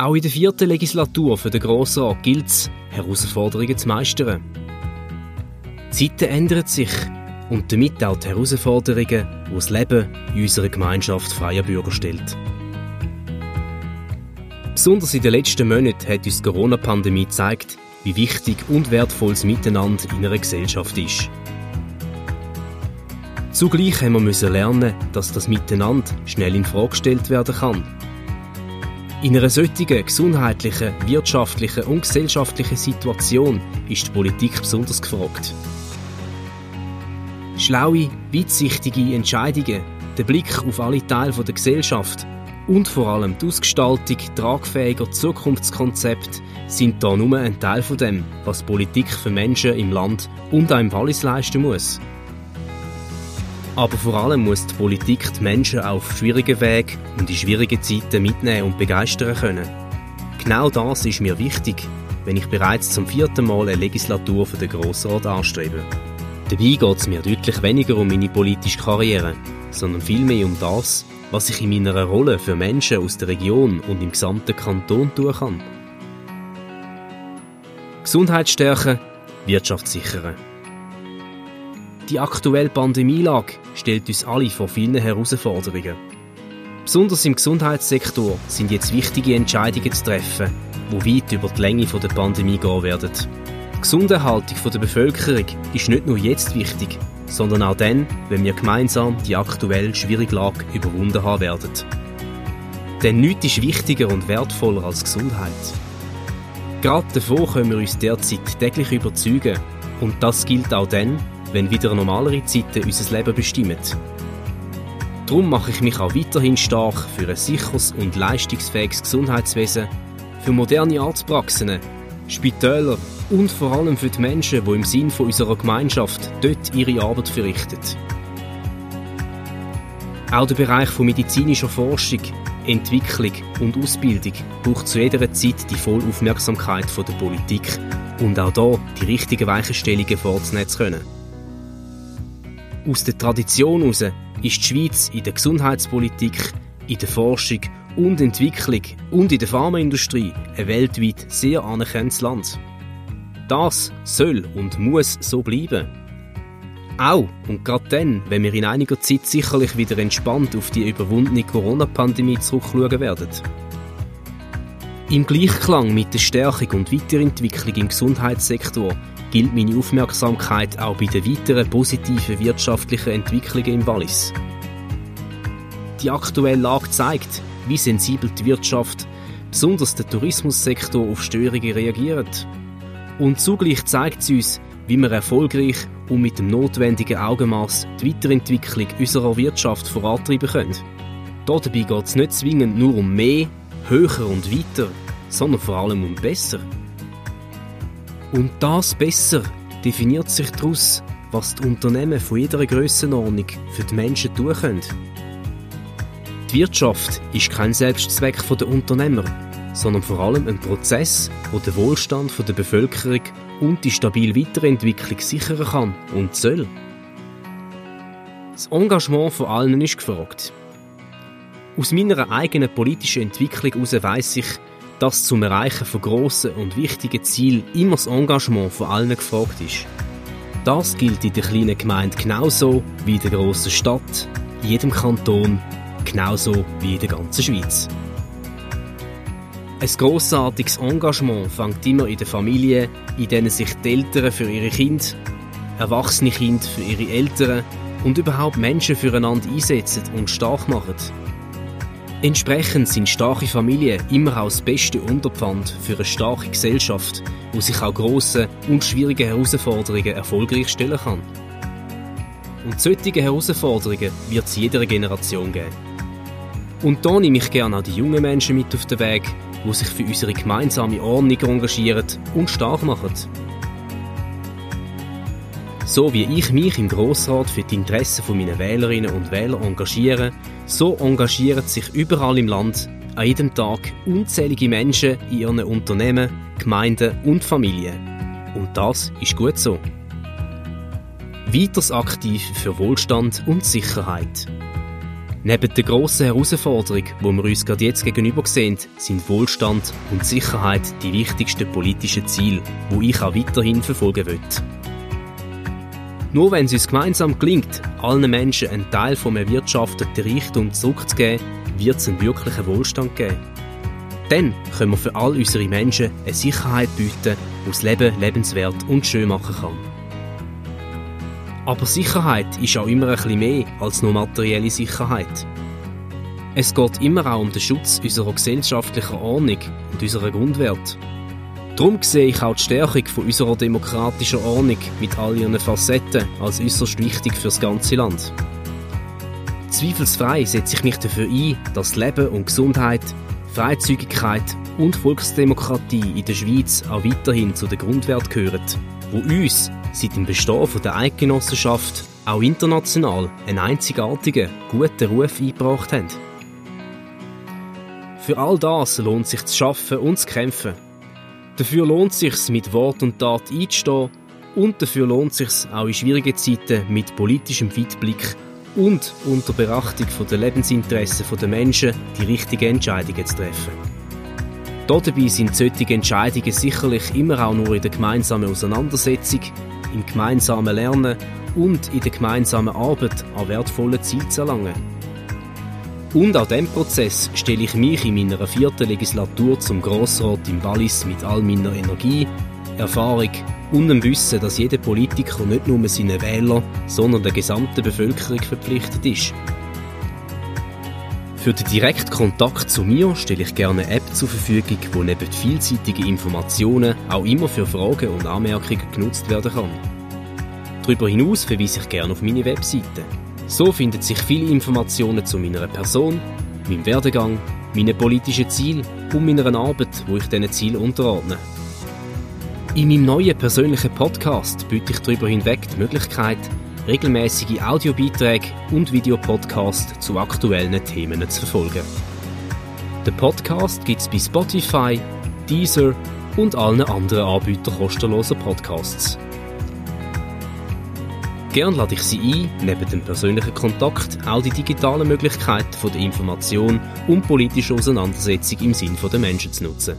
Auch in der vierten Legislatur für den Grossen Rat gilt es, Herausforderungen zu meistern. Die Zeiten ändern sich und damit auch die Herausforderungen, die das Leben in unserer Gemeinschaft freier Bürger stellt. Besonders in den letzten Monaten hat uns die Corona-Pandemie gezeigt, wie wichtig und wertvoll das Miteinander in einer Gesellschaft ist. Zugleich haben wir lernen, dass das Miteinander schnell in Frage gestellt werden kann in einer solchen gesundheitlichen, wirtschaftlichen und gesellschaftlichen Situation ist die Politik besonders gefragt. Schlaue, weitsichtige Entscheidungen, der Blick auf alle Teile der Gesellschaft und vor allem die Ausgestaltung tragfähiger Zukunftskonzepte sind da nur ein Teil von dem, was Politik für Menschen im Land und auch im Wallis leisten muss. Aber vor allem muss die Politik die Menschen auf schwierigen Wegen und in schwierigen Zeiten mitnehmen und begeistern können. Genau das ist mir wichtig, wenn ich bereits zum vierten Mal eine Legislatur für den Grossrat anstrebe. Dabei geht es mir deutlich weniger um meine politische Karriere, sondern vielmehr um das, was ich in meiner Rolle für Menschen aus der Region und im gesamten Kanton tun kann. Gesundheit stärken, Wirtschaft sichern. Die aktuelle Pandemielage stellt uns alle vor vielen Herausforderungen. Besonders im Gesundheitssektor sind jetzt wichtige Entscheidungen zu treffen, die weit über die Länge der Pandemie gehen werden. Die Gesunderhaltung der Bevölkerung ist nicht nur jetzt wichtig, sondern auch dann, wenn wir gemeinsam die aktuell schwierige Lage überwunden haben werden. Denn nichts ist wichtiger und wertvoller als Gesundheit. Gerade davon können wir uns derzeit täglich überzeugen und das gilt auch dann, wenn wieder normalere Zeiten unser Leben bestimmen. Darum mache ich mich auch weiterhin stark für ein sicheres und leistungsfähiges Gesundheitswesen, für moderne Arztpraxen, Spitäler und vor allem für die Menschen, die im Sinn unserer Gemeinschaft dort ihre Arbeit verrichten. Auch der Bereich von medizinischer Forschung, Entwicklung und Ausbildung braucht zu jeder Zeit die Vollaufmerksamkeit der Politik und auch da die richtigen Weichenstellungen vorzunehmen zu können. Aus der Tradition heraus ist die Schweiz in der Gesundheitspolitik, in der Forschung und Entwicklung und in der Pharmaindustrie ein weltweit sehr anerkanntes Land. Das soll und muss so bleiben. Auch und gerade dann, wenn wir in einiger Zeit sicherlich wieder entspannt auf die überwundene Corona-Pandemie zurückschauen werden. Im Gleichklang mit der Stärkung und Weiterentwicklung im Gesundheitssektor gilt meine Aufmerksamkeit auch bei den weiteren positiven wirtschaftlichen Entwicklungen im Wallis. Die aktuelle Lage zeigt, wie sensibel die Wirtschaft, besonders der Tourismussektor, auf Störungen reagiert. Und zugleich zeigt sie uns, wie wir erfolgreich und mit dem notwendigen Augenmaß die Weiterentwicklung unserer Wirtschaft vorantreiben können. Dabei geht es nicht zwingend nur um mehr, höher und weiter, sondern vor allem um besser. Und das besser definiert sich daraus, was die Unternehmen von jeder Grössenordnung für die Menschen tun können. Die Wirtschaft ist kein Selbstzweck der Unternehmer, sondern vor allem ein Prozess, der den Wohlstand der Bevölkerung und die stabile Weiterentwicklung sichern kann und soll. Das Engagement von allen ist gefragt. Aus meiner eigenen politischen Entwicklung heraus weiss ich, dass zum Erreichen von grossen und wichtigen Zielen immer das Engagement von allen gefragt ist. Das gilt in der kleinen Gemeinde genauso wie in der grossen Stadt, in jedem Kanton, genauso wie in der ganzen Schweiz. Ein grossartiges Engagement fängt immer in der Familie, in denen sich die Eltern für ihre Kinder, erwachsene Kinder für ihre Eltern und überhaupt Menschen füreinander einsetzen und stark machen. Entsprechend sind starke Familien immer auch das beste Unterpfand für eine starke Gesellschaft, wo sich auch grosse und schwierige Herausforderungen erfolgreich stellen kann. Und solche Herausforderungen wird es jeder Generation geben. Und da nehme ich gerne auch die jungen Menschen mit auf den Weg, die sich für unsere gemeinsame Ordnung engagieren und stark machen. So wie ich mich im Grossrat für die Interessen meiner Wählerinnen und Wähler engagiere, so engagieren sich überall im Land an jedem Tag unzählige Menschen in ihren Unternehmen, Gemeinden und Familien. Und das ist gut so. Weiters aktiv für Wohlstand und Sicherheit. Neben der grossen Herausforderung, wo wir uns gerade jetzt gegenüber sehen, sind Wohlstand und Sicherheit die wichtigsten politischen Ziele, wo ich auch weiterhin verfolgen will. Nur wenn es uns gemeinsam gelingt, allen Menschen einen Teil vom erwirtschafteten Reichtum zurückzugeben, wird es einen wirklichen Wohlstand geben. Dann können wir für all unsere Menschen eine Sicherheit bieten, die das Leben lebenswert und schön machen kann. Aber Sicherheit ist auch immer ein bisschen mehr als nur materielle Sicherheit. Es geht immer auch um den Schutz unserer gesellschaftlichen Ordnung und unserer Grundwerte. Darum sehe ich auch die Stärkung von unserer demokratischen Ordnung mit all ihren Facetten als äußerst wichtig für das ganze Land. Zweifelsfrei setze ich mich dafür ein, dass Leben und Gesundheit, Freizügigkeit und Volksdemokratie in der Schweiz auch weiterhin zu den Grundwerten gehören, wo uns seit dem Bestehen der Eidgenossenschaft auch international einen einzigartigen, guten Ruf eingebracht haben. Für all das lohnt sich zu schaffen und zu kämpfen. Dafür lohnt es sich, mit Wort und Tat einzustehen und dafür lohnt es sich auch in schwierigen Zeiten mit politischem Weitblick und unter Beachtung der Lebensinteressen der Menschen die richtigen Entscheidungen zu treffen. Dabei sind solche Entscheidungen sicherlich immer auch nur in der gemeinsamen Auseinandersetzung, im gemeinsamen Lernen und in der gemeinsamen Arbeit an wertvollen Zeit zu erlangen. Und an diesem Prozess stelle ich mich in meiner vierten Legislatur zum Grossrat im Wallis mit all meiner Energie, Erfahrung und dem Wissen, dass jeder Politiker nicht nur seinen Wähler, sondern der gesamten Bevölkerung verpflichtet ist. Für den direkten Kontakt zu mir stelle ich gerne eine App zur Verfügung, wo neben vielseitigen Informationen auch immer für Fragen und Anmerkungen genutzt werden kann. Darüber hinaus verweise ich gerne auf meine Webseite. So finden sich viele Informationen zu meiner Person, meinem Werdegang, meinen politischen Zielen und meiner Arbeit, wo ich diesen Ziel unterordne. In meinem neuen persönlichen Podcast biete ich darüber hinweg die Möglichkeit, regelmäßige Audiobeiträge und Videopodcasts zu aktuellen Themen zu verfolgen. Den Podcast gibt es bei Spotify, Deezer und allen anderen Anbietern kostenloser Podcasts. Gern lade ich Sie ein, neben dem persönlichen Kontakt auch die digitalen Möglichkeiten der Information und politische Auseinandersetzung im Sinn der Menschen zu nutzen.